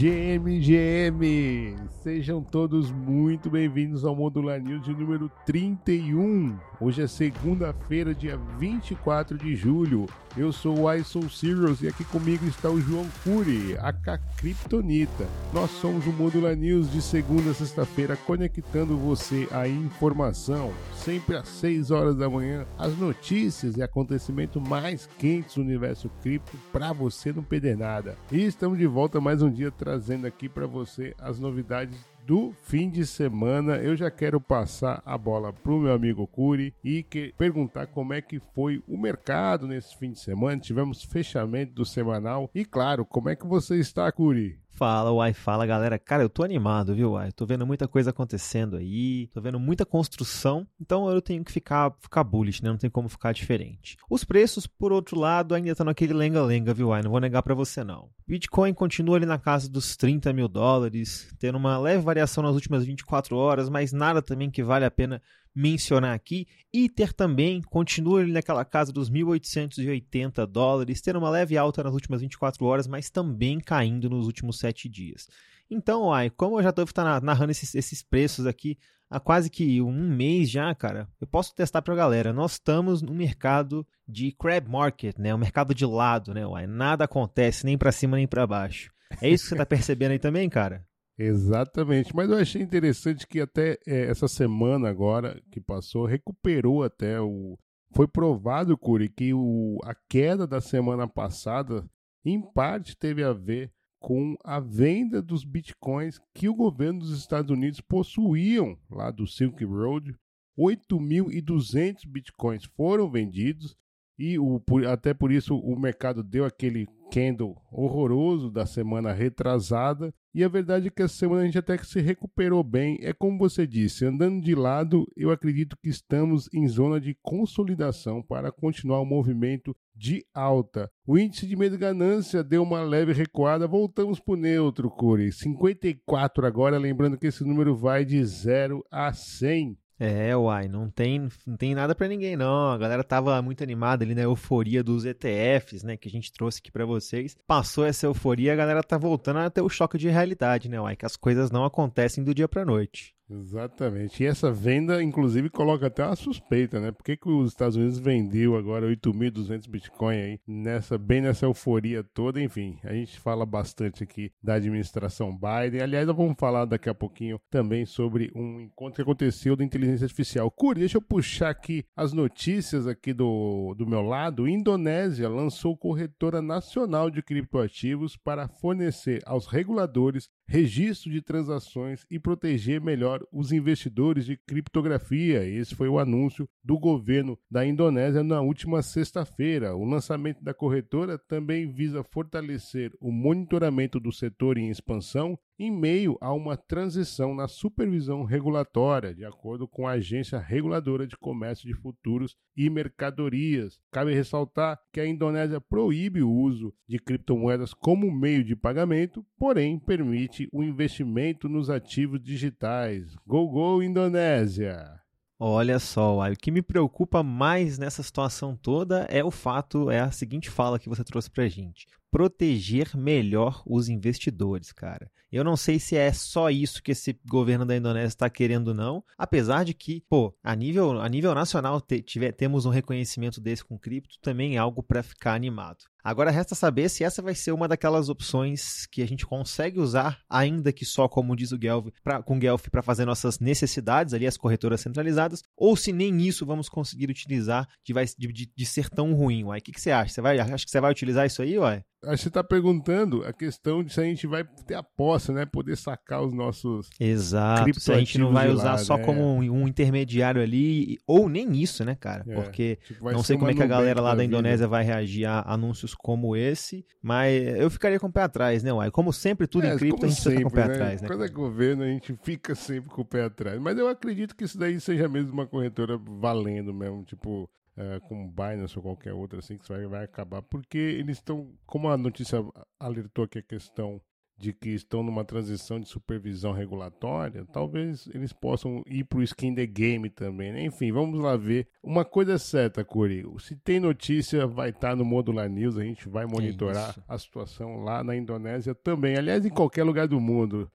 GMGM! Sejam todos muito bem-vindos ao Modular News de número 31. Hoje é segunda-feira, dia 24 de julho. Eu sou o iSoul Serious e aqui comigo está o João Cury, a Kryptonita. Nós somos o Modular News de segunda a sexta-feira, conectando você à informação, sempre às 6 horas da manhã, as notícias e acontecimentos mais quentes do universo cripto para você não perder nada. E estamos de volta mais um dia trazendo aqui para você as novidades do fim de semana. Eu já quero passar a bola pro meu amigo Curi e que, perguntar como é que foi o mercado nesse fim de semana. Tivemos fechamento do semanal e, claro, como é que você está, Curi? Fala, Uai, fala galera. Cara, eu tô animado, viu, Uai? Tô vendo muita coisa acontecendo aí, tô vendo muita construção, então eu tenho que ficar, ficar bullish, né? Não tem como ficar diferente. Os preços, por outro lado, ainda estão naquele lenga-lenga, viu, Uai? Não vou negar para você não. Bitcoin continua ali na casa dos 30 mil dólares, tendo uma leve variação nas últimas 24 horas, mas nada também que vale a pena mencionar aqui. Ether também continua naquela casa dos 1.880 dólares, tendo uma leve alta nas últimas 24 horas, mas também caindo nos últimos 7 dias. Então, ai, como eu já estou narrando esses, esses preços aqui há quase que um mês já, cara, eu posso testar para a galera. Nós estamos no mercado de crab market, né? O mercado de lado, né? Uai, nada acontece nem para cima nem para baixo. É isso que você está percebendo aí também, cara? Exatamente, mas eu achei interessante que até é, essa semana agora que passou recuperou até o foi provado, Curi, que o, a queda da semana passada em parte teve a ver com a venda dos bitcoins que o governo dos Estados Unidos possuíam lá do Silk Road. 8.200 bitcoins foram vendidos e o, por, até por isso o mercado deu aquele candle horroroso da semana retrasada. E a verdade é que essa semana a gente até que se recuperou bem. É como você disse, andando de lado, eu acredito que estamos em zona de consolidação para continuar o movimento de alta. O índice de medo e ganância deu uma leve recuada, voltamos para o neutro, Curi. 54 agora, lembrando que esse número vai de 0 a 100. É, uai, não tem, não tem nada para ninguém não. A galera tava muito animada ali na euforia dos ETFs, né, que a gente trouxe aqui para vocês. Passou essa euforia, a galera tá voltando a ter o choque de realidade, né, uai, que as coisas não acontecem do dia para noite. Exatamente. E essa venda, inclusive, coloca até uma suspeita, né? Por que, que os Estados Unidos vendeu agora 8.200 Bitcoin aí, nessa, bem nessa euforia toda? Enfim, a gente fala bastante aqui da administração Biden. Aliás, nós vamos falar daqui a pouquinho também sobre um encontro que aconteceu da inteligência artificial. Curi, deixa eu puxar aqui as notícias aqui do, do meu lado. Indonésia lançou corretora nacional de criptoativos para fornecer aos reguladores registro de transações e proteger melhor os investidores de criptografia. Esse foi o anúncio do governo da Indonésia na última sexta-feira. O lançamento da corretora também visa fortalecer o monitoramento do setor em expansão em meio a uma transição na supervisão regulatória, de acordo com a Agência Reguladora de Comércio de Futuros e Mercadorias. Cabe ressaltar que a Indonésia proíbe o uso de criptomoedas como meio de pagamento, porém permite o investimento nos ativos digitais. Go, go, Indonésia! Olha só, o que me preocupa mais nessa situação toda é o fato, é a seguinte fala que você trouxe pra gente proteger melhor os investidores, cara. Eu não sei se é só isso que esse governo da Indonésia está querendo, não. Apesar de que, pô, a nível, a nível nacional te, tiver, temos um reconhecimento desse com cripto, também é algo para ficar animado. Agora resta saber se essa vai ser uma daquelas opções que a gente consegue usar, ainda que só, como diz o Guelph, pra, com Guelph para fazer nossas necessidades, ali as corretoras centralizadas, ou se nem isso vamos conseguir utilizar de, de, de, ser tão ruim. O que, que você acha? Você vai, acha que você vai utilizar isso aí, uai? Que você está perguntando a questão de se a gente vai ter a posse, né? Poder sacar os nossos. Exato. Se a gente não vai usar lá, só né? como um, um, intermediário ali, ou nem isso, né, cara? É, Porque tipo, não sei como é que a galera lá da, da Indonésia vai reagir a anúncios como esse, mas eu ficaria com o pé atrás, né, Uai? Como sempre, tudo é, em cripto, a gente sempre, fica com o pé né? atrás, né? Quando é governo, a gente fica sempre com o pé atrás. Mas eu acredito que isso daí seja mesmo uma corretora valendo mesmo. Tipo, uh, com Binance ou qualquer outra assim que vai, vai acabar, porque eles estão, como a notícia alertou que a questão de que estão numa transição de supervisão regulatória, talvez eles possam ir para o skin the game também. Né? Enfim, vamos lá ver. Uma coisa é certa, Curi, se tem notícia, vai estar tá no Modular News, a gente vai monitorar a situação lá na Indonésia também. Aliás, em qualquer lugar do mundo.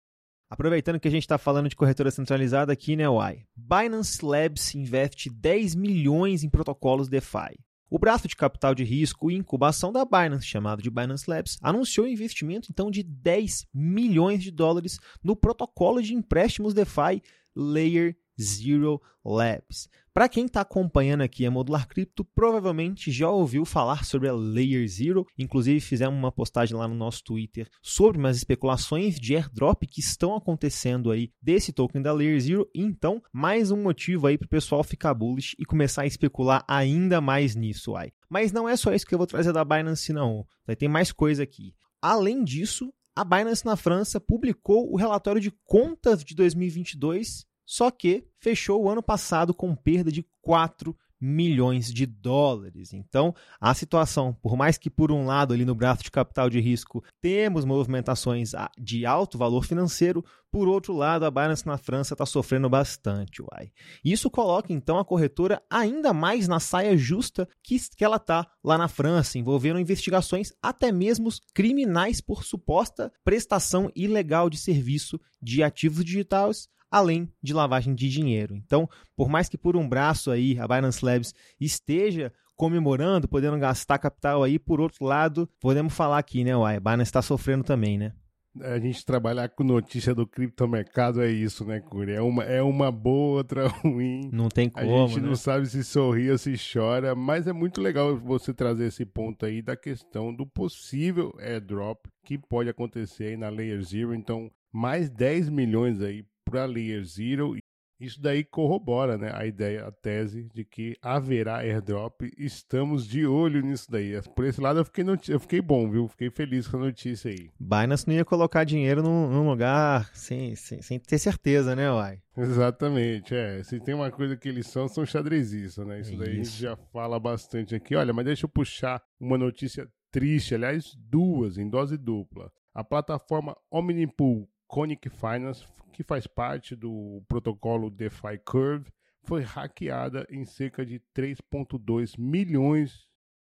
Aproveitando que a gente está falando de corretora centralizada aqui, né, Uai? Binance Labs investe 10 milhões em protocolos DeFi. O braço de capital de risco e incubação da Binance, chamado de Binance Labs, anunciou um investimento então de 10 milhões de dólares no protocolo de empréstimos DeFi Layer Zero Labs. Para quem está acompanhando aqui a Modular Cripto, provavelmente já ouviu falar sobre a Layer Zero. Inclusive, fizemos uma postagem lá no nosso Twitter sobre umas especulações de airdrop que estão acontecendo aí desse token da Layer Zero. Então, mais um motivo aí para o pessoal ficar bullish e começar a especular ainda mais nisso. Aí. Mas não é só isso que eu vou trazer da Binance, não. Tem mais coisa aqui. Além disso, a Binance na França publicou o relatório de contas de 2022 só que fechou o ano passado com perda de 4 milhões de dólares. Então, a situação, por mais que por um lado ali no braço de capital de risco temos movimentações de alto valor financeiro, por outro lado a Binance na França está sofrendo bastante, uai. Isso coloca então a corretora ainda mais na saia justa que, que ela está lá na França, envolvendo investigações até mesmo criminais por suposta prestação ilegal de serviço de ativos digitais além de lavagem de dinheiro. Então, por mais que por um braço aí a Binance Labs esteja comemorando, podendo gastar capital aí, por outro lado, podemos falar aqui, né, Uai, a Binance está sofrendo também, né? A gente trabalhar com notícia do criptomercado é isso, né, Curi? É uma, é uma boa, outra ruim. Não tem como. A gente né? não sabe se sorri ou se chora, mas é muito legal você trazer esse ponto aí da questão do possível airdrop que pode acontecer aí na Layer Zero. Então, mais 10 milhões aí para Layer Zero. Isso daí corrobora né, a ideia, a tese de que haverá airdrop. Estamos de olho nisso daí. Por esse lado eu fiquei, eu fiquei bom, viu? Fiquei feliz com a notícia aí. Binance não ia colocar dinheiro num, num lugar sem, sem, sem, ter certeza, né, Uai? Exatamente, é. Se tem uma coisa que eles são, são xadrezistas, né? Isso, Isso daí a gente já fala bastante aqui. Olha, mas deixa eu puxar uma notícia triste, aliás, duas, em dose dupla. A plataforma Omnipool Conic Finance, que faz parte do protocolo DeFi Curve, foi hackeada em cerca de 3,2 milhões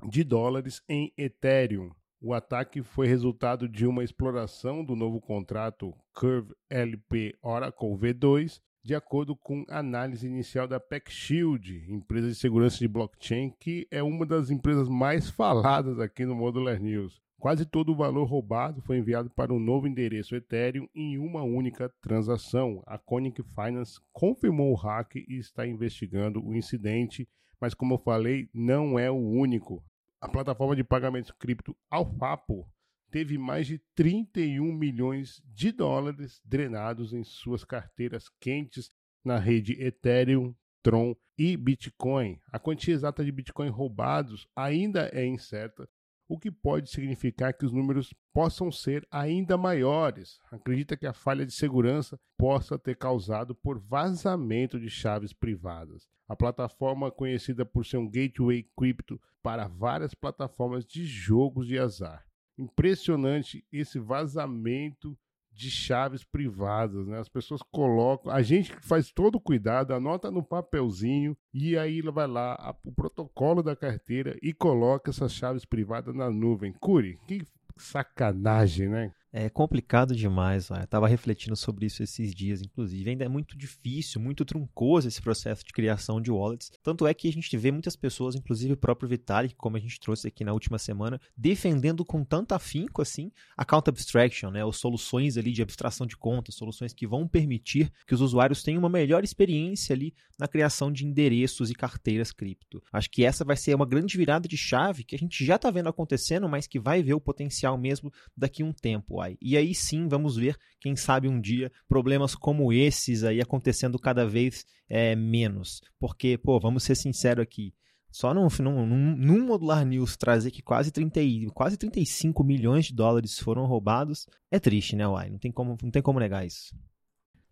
de dólares em Ethereum. O ataque foi resultado de uma exploração do novo contrato Curve LP Oracle V2, de acordo com análise inicial da PeckShield, empresa de segurança de blockchain, que é uma das empresas mais faladas aqui no Modular News. Quase todo o valor roubado foi enviado para um novo endereço Ethereum em uma única transação. A Conic Finance confirmou o hack e está investigando o incidente, mas como eu falei, não é o único. A plataforma de pagamentos cripto Alfapo teve mais de 31 milhões de dólares drenados em suas carteiras quentes na rede Ethereum, Tron e Bitcoin. A quantia exata de Bitcoin roubados ainda é incerta, o que pode significar que os números possam ser ainda maiores. Acredita que a falha de segurança possa ter causado por vazamento de chaves privadas. A plataforma conhecida por ser um gateway cripto para várias plataformas de jogos de azar. Impressionante esse vazamento de chaves privadas, né? As pessoas colocam, a gente faz todo o cuidado, anota no papelzinho e aí vai lá a, o protocolo da carteira e coloca essas chaves privadas na nuvem. Curi, que sacanagem, né? É complicado demais, eu estava refletindo sobre isso esses dias, inclusive. Ainda é muito difícil, muito truncoso esse processo de criação de wallets. Tanto é que a gente vê muitas pessoas, inclusive o próprio Vitalik, como a gente trouxe aqui na última semana, defendendo com tanto afinco assim a Count Abstraction, né? Ou soluções ali de abstração de contas, soluções que vão permitir que os usuários tenham uma melhor experiência ali na criação de endereços e carteiras cripto. Acho que essa vai ser uma grande virada de chave que a gente já está vendo acontecendo, mas que vai ver o potencial mesmo daqui a um tempo. E aí sim vamos ver, quem sabe um dia, problemas como esses aí acontecendo cada vez é, menos. Porque, pô, vamos ser sinceros aqui. Só num, num, num, Modular News trazer que quase, 30, quase 35 milhões de dólares foram roubados é triste, né, Uai? Não tem como, não tem como negar isso.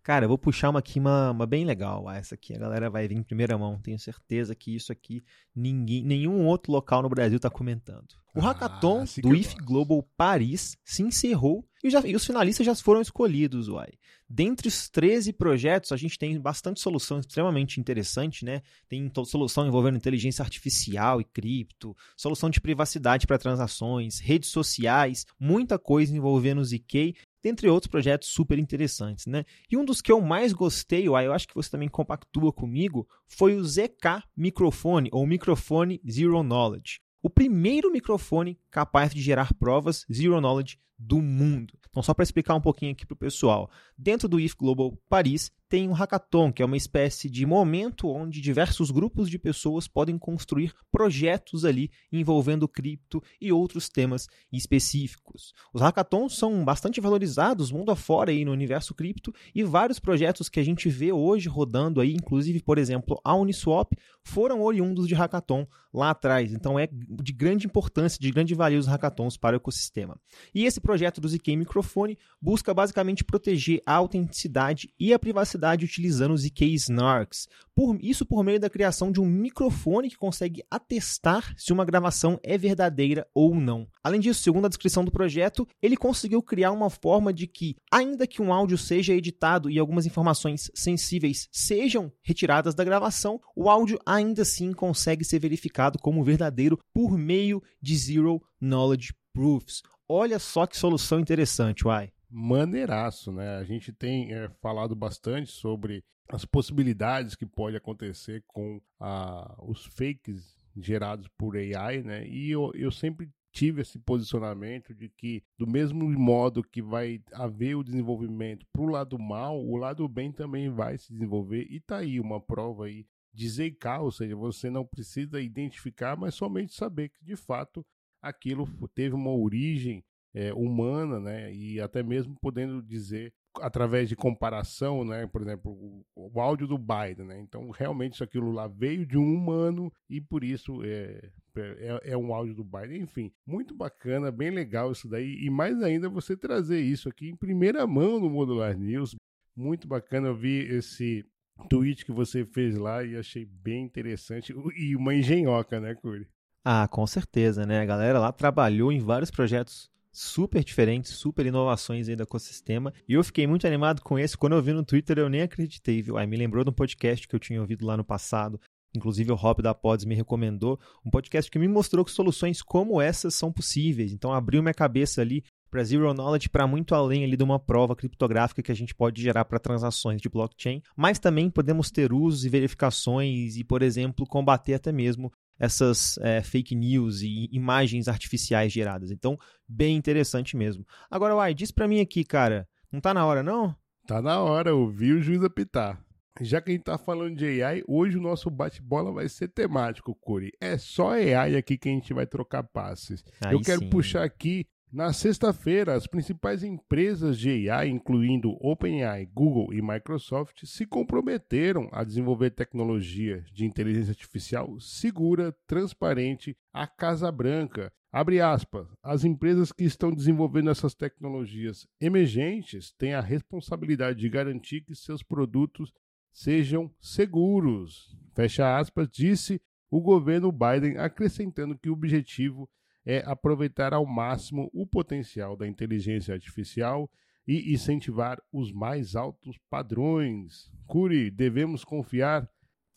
Cara, eu vou puxar uma aqui, uma, uma bem legal. Ah, essa aqui a galera vai vir em primeira mão. Tenho certeza que isso aqui ninguém, nenhum outro local no Brasil está comentando. O ah, Hackathon do IF Global Paris se encerrou e, já, e, os finalistas já foram escolhidos, uai. Dentre os 13 projetos, a gente tem bastante solução extremamente interessante, né? Tem solução envolvendo inteligência artificial e cripto, solução de privacidade para transações, redes sociais, muita coisa envolvendo o ZK dentre outros projetos super interessantes, né? E um dos que eu mais gostei, eu acho que você também compactua comigo, foi o ZK Microfone, ou Microfone Zero Knowledge. O primeiro microfone capaz de gerar provas Zero Knowledge do mundo. Então, só para explicar um pouquinho aqui para o pessoal, dentro do IF Global Paris tem um hackathon, que é uma espécie de momento onde diversos grupos de pessoas podem construir projetos ali envolvendo cripto e outros temas específicos. Os hackathons são bastante valorizados mundo afora aí no universo cripto e vários projetos que a gente vê hoje rodando aí, inclusive, por exemplo, a Uniswap, foram oriundos de hackathon lá atrás. Então é de grande importância, de grande valia os hackathons para o ecossistema. E esse projeto do ZK Microfone busca basicamente proteger a autenticidade e a privacidade utilizando os ZK Snarks. Por, isso por meio da criação de um microfone que consegue atestar se uma gravação é verdadeira ou não. Além disso, segundo a descrição do projeto, ele conseguiu criar uma forma de que, ainda que um áudio seja editado e algumas informações sensíveis sejam retiradas da gravação, o áudio ainda assim consegue ser verificado como verdadeiro por meio de Zero Knowledge Proofs. Olha só que solução interessante, uai. Maneiraço, né? A gente tem é, falado bastante sobre as possibilidades que pode acontecer com a, os fakes gerados por AI, né? E eu, eu sempre tive esse posicionamento de que, do mesmo modo que vai haver o desenvolvimento para o lado mal, o lado bem também vai se desenvolver. E tá aí uma prova aí de ZK, ou seja, você não precisa identificar, mas somente saber que de fato aquilo teve uma origem é, humana, né? E até mesmo podendo dizer através de comparação, né? Por exemplo, o, o, áudio do Biden, né? Então, realmente isso aquilo lá veio de um humano e por isso é, é, é, um áudio do Biden. Enfim, muito bacana, bem legal isso daí. E mais ainda você trazer isso aqui em primeira mão no Modular News. Muito bacana, eu vi esse tweet que você fez lá e achei bem interessante. E uma engenhoca, né, Curi? Ah, com certeza, né? A galera lá trabalhou em vários projetos super diferentes, super inovações aí do ecossistema. E eu fiquei muito animado com esse. Quando eu vi no Twitter, eu nem acreditei, viu? Aí me lembrou de um podcast que eu tinha ouvido lá no passado. Inclusive o Rob da Pods me recomendou um podcast que me mostrou que soluções como essas são possíveis. Então abriu minha cabeça ali para Zero Knowledge para muito além ali de uma prova criptográfica que a gente pode gerar para transações de blockchain, mas também podemos ter usos e verificações e, por exemplo, combater até mesmo essas é, fake news e imagens artificiais geradas. Então, bem interessante mesmo. Agora, Uai, diz para mim aqui, cara, não tá na hora não? Tá na hora, ouvi o juiz apitar. Já que a gente tá falando de AI, hoje o nosso bate-bola vai ser temático, Curi. É só AI aqui que a gente vai trocar passes. Aí Eu quero sim. puxar aqui na sexta-feira, as principais empresas de AI, incluindo OpenAI, Google e Microsoft, se comprometeram a desenvolver tecnologia de inteligência artificial segura, transparente, à Casa Branca. Abre aspas, as empresas que estão desenvolvendo essas tecnologias emergentes têm a responsabilidade de garantir que seus produtos sejam seguros. Fecha aspas, disse o governo Biden, acrescentando que o objetivo é aproveitar ao máximo o potencial da inteligência artificial e incentivar os mais altos padrões. Curi, devemos confiar?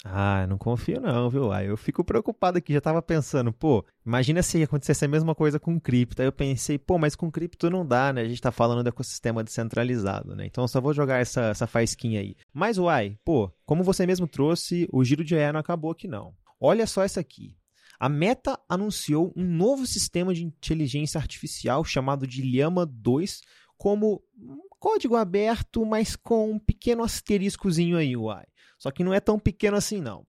Ah, não confio não, viu? Ah, eu fico preocupado aqui, já estava pensando, pô, imagina se acontecesse a mesma coisa com cripto. Aí eu pensei, pô, mas com cripto não dá, né? A gente está falando do ecossistema descentralizado, né? Então eu só vou jogar essa, essa faísquinha aí. Mas, uai, pô, como você mesmo trouxe, o giro de AI não acabou aqui não. Olha só essa aqui. A Meta anunciou um novo sistema de inteligência artificial chamado de Llama 2 como código aberto, mas com um pequeno asteriscozinho aí, uai. Só que não é tão pequeno assim não.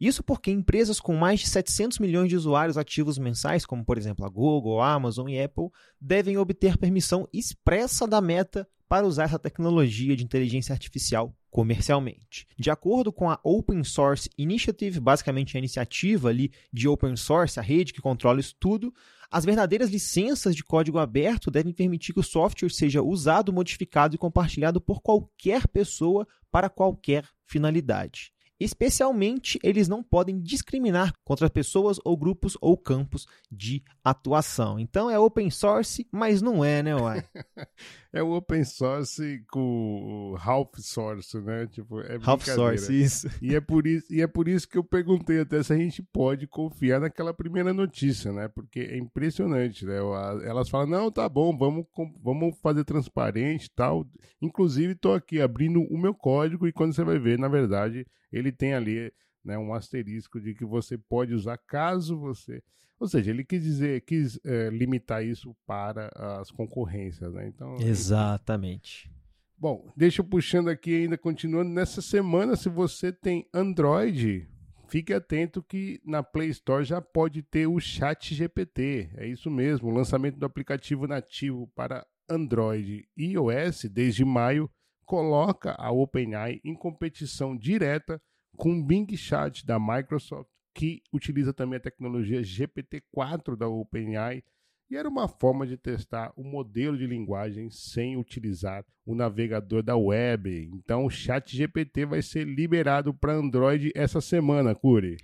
Isso porque empresas com mais de 700 milhões de usuários ativos mensais, como por exemplo a Google, a Amazon e Apple, devem obter permissão expressa da Meta para usar essa tecnologia de inteligência artificial comercialmente. De acordo com a Open Source Initiative, basicamente a iniciativa ali de open source, a rede que controla isso tudo, As verdadeiras licenças de código aberto devem permitir que o software seja usado, modificado e compartilhado por qualquer pessoa para qualquer finalidade. Especialmente, eles não podem discriminar contra pessoas ou grupos ou campos de atuação. Então é open source, mas não é, né, Uai? é o open source com half source, né? Tipo, é half source, isso. E é, por isso, e é por isso que eu perguntei até se a gente pode confiar naquela primeira notícia, né? Porque é impressionante, né? Elas falam, não, tá bom, vamos, vamos fazer transparente e tal. Inclusive, estou aqui abrindo o meu código e quando você vai ver, na verdade, ele tem ali né, um asterisco de que você pode usar caso você. Ou seja, ele quis dizer, quis é, limitar isso para as concorrências, né? Então. Exatamente. Bom, deixa eu puxando aqui ainda, continuando. Nessa semana, se você tem Android, fique atento que na Play Store já pode ter o Chat GPT. É isso mesmo, o lançamento do aplicativo nativo para Android e iOS desde maio coloca a OpenAI em competição direta com o Bing Chat da Microsoft, que utiliza também a tecnologia GPT-4 da OpenAI, e era uma forma de testar o modelo de linguagem sem utilizar o navegador da web. Então, o Chat GPT vai ser liberado para Android essa semana, Curi.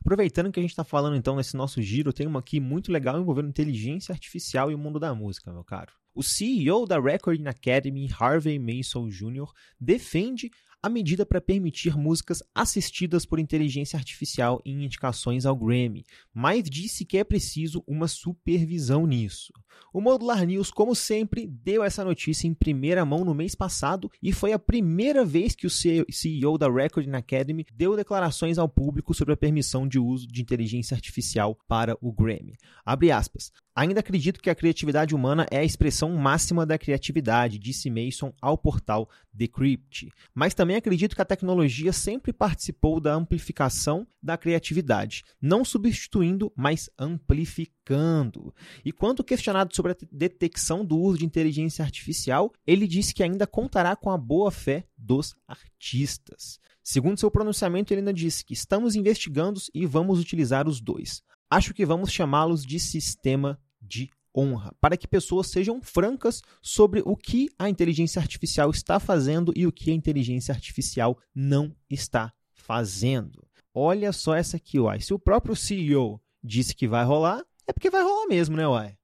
Aproveitando que a gente está falando então nesse nosso giro, tem uma aqui muito legal envolvendo inteligência artificial e o mundo da música, meu caro. O CEO da Recording Academy, Harvey Mason Jr., defende a medida para permitir músicas assistidas por inteligência artificial em indicações ao Grammy, mas disse que é preciso uma supervisão nisso. O Modular News, como sempre, deu essa notícia em primeira mão no mês passado e foi a primeira vez que o CEO da Recording Academy deu declarações ao público sobre a permissão de uso de inteligência artificial para o Grammy. Abre aspas. Ainda acredito que a criatividade humana é a expressão máxima da criatividade, disse Mason ao portal Decrypt. Mas também acredito que a tecnologia sempre participou da amplificação da criatividade, não substituindo, mas amplificando. E quando questionado sobre a detecção do uso de inteligência artificial, ele disse que ainda contará com a boa fé dos artistas. Segundo seu pronunciamento, ele ainda disse que estamos investigando e vamos utilizar os dois. Acho que vamos chamá-los de sistema de honra, para que pessoas sejam francas sobre o que a inteligência artificial está fazendo e o que a inteligência artificial não está fazendo. Olha só essa aqui, uai. Se o próprio CEO disse que vai rolar, é porque vai rolar mesmo, né, uai?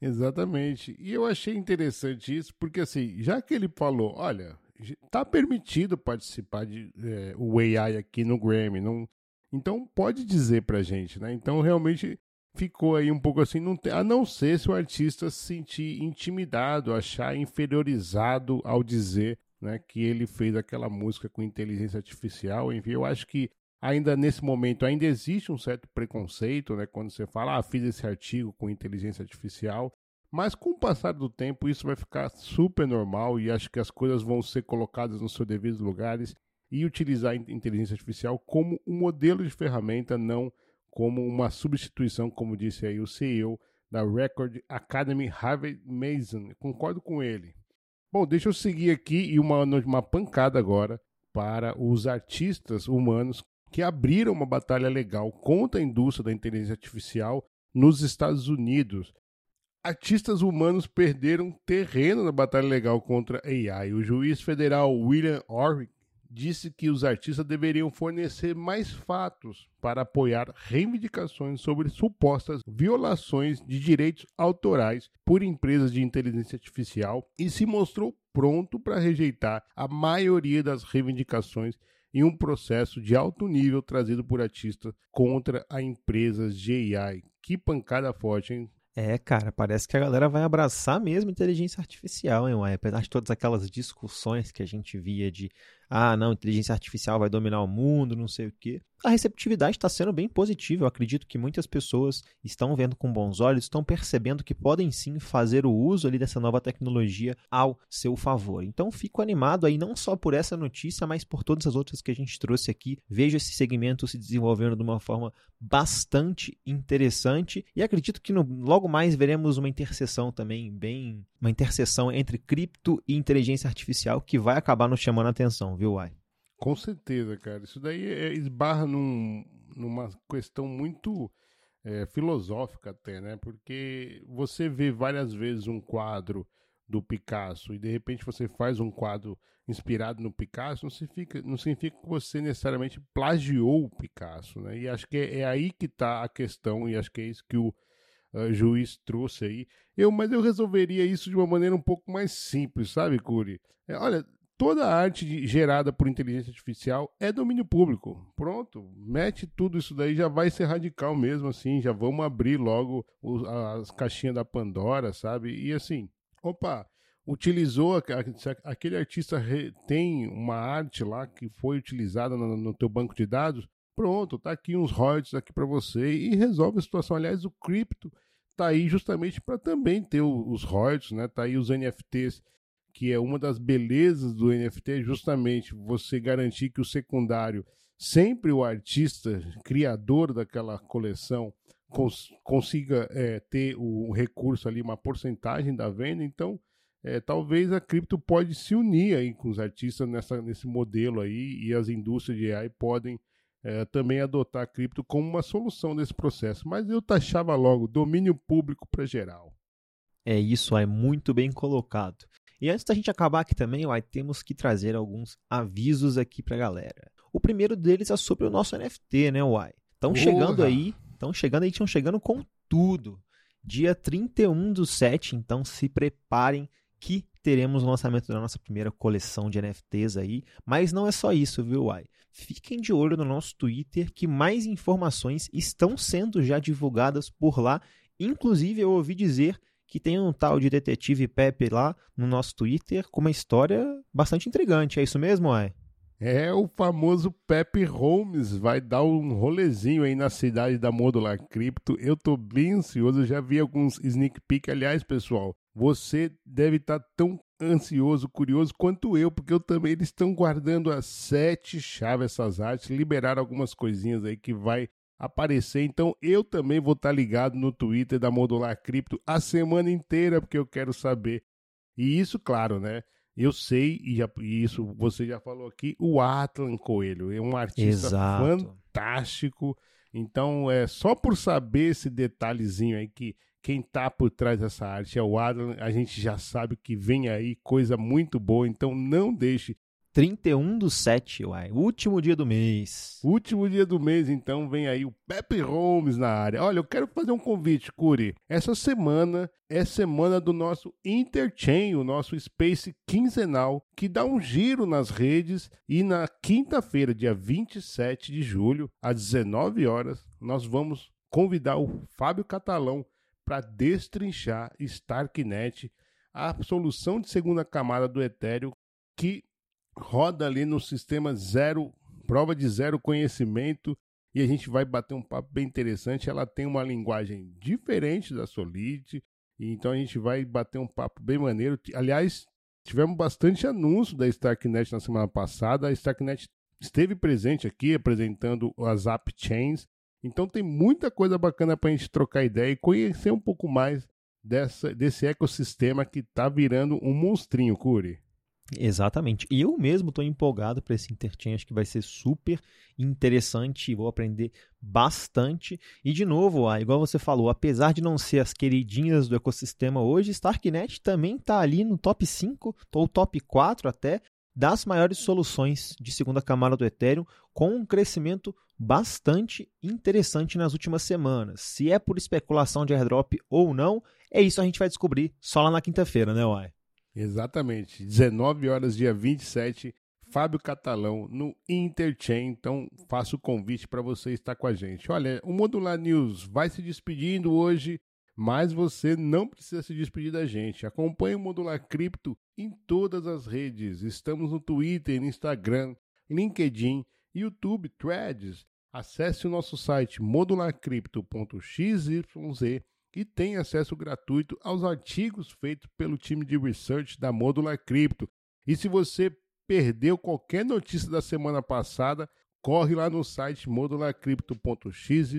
Exatamente. E eu achei interessante isso, porque assim, já que ele falou, olha, tá permitido participar de é, o AI aqui no Grammy, não, então pode dizer pra gente, né? Então realmente ficou aí um pouco assim, não tem, a não ser se o artista se sentir intimidado, achar inferiorizado ao dizer né, que ele fez aquela música com inteligência artificial. Enfim, eu acho que ainda nesse momento ainda existe um certo preconceito, né, quando você fala, ah, fiz esse artigo com inteligência artificial. Mas com o passar do tempo isso vai ficar super normal e acho que as coisas vão ser colocadas nos seus devidos lugares e utilizar a inteligência artificial como um modelo de ferramenta, não como uma substituição, como disse aí o CEO da Record Academy, Harvey Mason. Concordo com ele. Bom, deixa eu seguir aqui e uma, uma pancada agora para os artistas humanos que abriram uma batalha legal contra a indústria da inteligência artificial nos Estados Unidos. Artistas humanos perderam terreno na batalha legal contra AI. O juiz federal William Orrick disse que os artistas deveriam fornecer mais fatos para apoiar reivindicações sobre supostas violações de direitos autorais por empresas de inteligência artificial e se mostrou pronto para rejeitar a maioria das reivindicações em um processo de alto nível trazido por artistas contra a empresas de AI. Que pancada forte, hein? É, cara, parece que a galera vai abraçar mesmo inteligência artificial, hein, Apesar de todas aquelas discussões que a gente via de ah, não, inteligência artificial vai dominar o mundo, não sei o quê. A receptividade está sendo bem positiva. Eu acredito que muitas pessoas estão vendo com bons olhos, estão percebendo que podem sim fazer o uso ali dessa nova tecnologia ao seu favor. Então fico animado aí não só por essa notícia, mas por todas as outras que a gente trouxe aqui. Vejo esse segmento se desenvolvendo de uma forma bastante interessante e acredito que no, logo mais veremos uma interseção também bem, uma interseção entre cripto e inteligência artificial que vai acabar nos chamando a atenção viu, Uai? Com certeza, cara. Isso daí é, esbarra num, numa questão muito é, filosófica até, né? Porque você vê várias vezes um quadro do Picasso e de repente você faz um quadro inspirado no Picasso, não significa, não significa que você necessariamente plagiou o Picasso, né? E acho que é, é aí que está a questão e acho que é isso que o uh, juiz trouxe aí. Eu, mas eu resolveria isso de uma maneira um pouco mais simples, sabe, Curi? É, olha, toda arte gerada por inteligência artificial é domínio público. Pronto, mete tudo isso daí, já vai ser radical mesmo, assim, já vamos abrir logo os, as caixinhas da Pandora, sabe? E assim, opa, utilizou aquele artista tem uma arte lá que foi utilizada no, no teu banco de dados, pronto, tá aqui uns royalties aqui para você e resolve a situação. Aliás, o cripto tá aí justamente para também ter os royalties, né? Tá aí os NFTs, que é uma das belezas do NFT, justamente você garantir que o secundário, sempre o artista criador daquela coleção cons consiga é, ter o recurso ali, uma porcentagem da venda. Então, é, talvez a cripto pode se unir aí com os artistas nessa, nesse modelo aí e as indústrias de AI podem é, também adotar a cripto como uma solução desse processo. Mas eu taxava logo domínio público para geral. É isso, é muito bem colocado. E antes da gente acabar aqui também, uai, temos que trazer alguns avisos aqui para a galera. O primeiro deles é sobre o nosso NFT, né, Uai? Estão chegando aí, estão chegando aí, estão chegando com tudo. Dia 31 do 7, então se preparem que teremos o lançamento da nossa primeira coleção de NFTs aí. Mas não é só isso, viu, Uai? Fiquem de olho no nosso Twitter que mais informações estão sendo já divulgadas por lá. Inclusive, eu ouvi dizer que tem um tal de detetive Pepe lá no nosso Twitter com uma história bastante intrigante. É isso mesmo, Uai? É o famoso Pepe Holmes, vai dar um rolezinho aí na cidade da Modular Crypto. Eu tô bem ansioso, já vi alguns sneak peek. Aliás, pessoal, você deve estar tá tão ansioso, curioso quanto eu, porque eu também eles estão guardando as sete chaves essas artes, liberaram algumas coisinhas aí que vai aparecer. Então eu também vou estar tá ligado no Twitter da Modular Cripto a semana inteira, porque eu quero saber. E isso, claro, né? Eu sei, e, já, e isso você já falou aqui, o Atlan Coelho é um artista Exato. fantástico. Então, é só por saber esse detalhezinho aí que quem tá por trás dessa arte é o Adam, a gente já sabe que vem aí coisa muito boa, então não deixe 31 do 7, uai. Último dia do mês. Último dia do mês, então, vem aí o Pepe Holmes na área. Olha, eu quero fazer um convite, Curi. Essa semana é semana do nosso Interchain, o nosso Space quinzenal, que dá um giro nas redes. E na quinta-feira, dia 27 de julho, às 19 horas, nós vamos convidar o Fábio Catalão para destrinchar Starknet, a solução de segunda camada do Ethereum que roda ali no sistema zero, prova de zero conhecimento, e a gente vai bater um papo bem interessante. Ela tem uma linguagem diferente da Solid, então a gente vai bater um papo bem maneiro. Aliás, tivemos bastante anúncio da Starknet na semana passada. A Starknet esteve presente aqui apresentando as app chains. Então tem muita coisa bacana para a gente trocar ideia e conhecer um pouco mais dessa, desse ecossistema que está virando um monstrinho, Curi. Exatamente. E eu mesmo estou empolgado para esse Interchain, acho que vai ser super interessante vou aprender bastante. E de novo, ah, igual você falou, apesar de não ser as queridinhas do ecossistema hoje, Starknet também está ali no top 5 ou top 4 até das maiores soluções de segunda camada do Ethereum, com um crescimento bastante interessante nas últimas semanas. Se é por especulação de airdrop ou não, é isso a gente vai descobrir só lá na quinta-feira, né, Uai? Exatamente. 19 horas, dia 27, Fábio Catalão no Interchain. Então, faço o convite para você estar com a gente. Olha, o Modular News vai se despedindo hoje, mas você não precisa se despedir da gente. Acompanhe o Modular Cripto em todas as redes. Estamos no Twitter, no Instagram, LinkedIn, YouTube, Threads. Acesse o nosso site modularcrypto.xyz e tem acesso gratuito aos artigos feitos pelo time de research da Modular Crypto. E se você perdeu qualquer notícia da semana passada, corre lá no site modularcrypto.xyz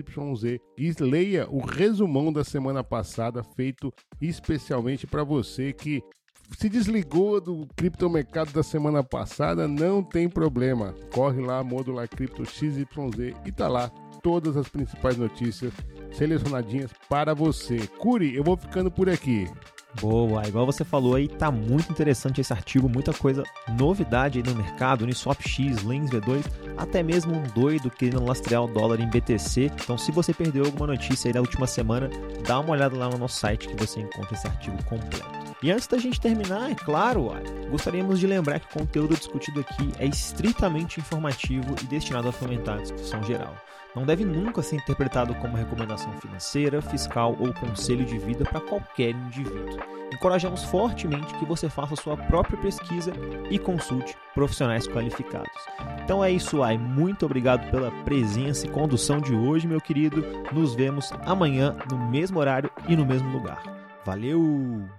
e leia o resumão da semana passada feito especialmente para você que se desligou do criptomercado da semana passada, não tem problema. Corre lá, Modular Crypto XYZ e tá lá todas as principais notícias selecionadinhas para você. Curi, eu vou ficando por aqui. Boa, igual você falou aí, tá muito interessante esse artigo, muita coisa, novidade aí no mercado, Uniswap X, Lens V2, até mesmo um doido querendo lastrear o dólar em BTC. Então, se você perdeu alguma notícia aí da última semana, dá uma olhada lá no nosso site que você encontra esse artigo completo. E antes da gente terminar, é claro, gostaríamos de lembrar que o conteúdo discutido aqui é estritamente informativo e destinado a fomentar a discussão geral não deve nunca ser interpretado como recomendação financeira, fiscal ou conselho de vida para qualquer indivíduo. Encorajamos fortemente que você faça sua própria pesquisa e consulte profissionais qualificados. Então é isso aí, muito obrigado pela presença e condução de hoje, meu querido. Nos vemos amanhã no mesmo horário e no mesmo lugar. Valeu!